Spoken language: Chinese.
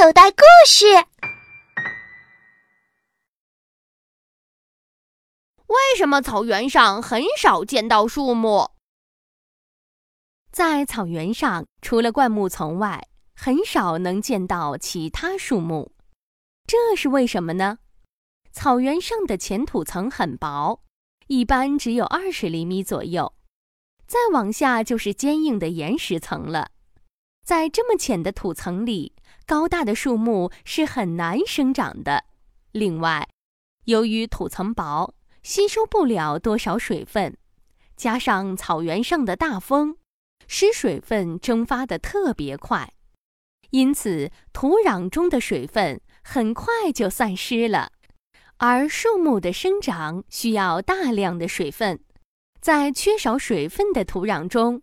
口袋故事。为什么草原上很少见到树木？在草原上，除了灌木丛外，很少能见到其他树木。这是为什么呢？草原上的浅土层很薄，一般只有二十厘米左右，再往下就是坚硬的岩石层了。在这么浅的土层里，高大的树木是很难生长的。另外，由于土层薄，吸收不了多少水分，加上草原上的大风，使水分蒸发的特别快，因此土壤中的水分很快就散失了。而树木的生长需要大量的水分，在缺少水分的土壤中，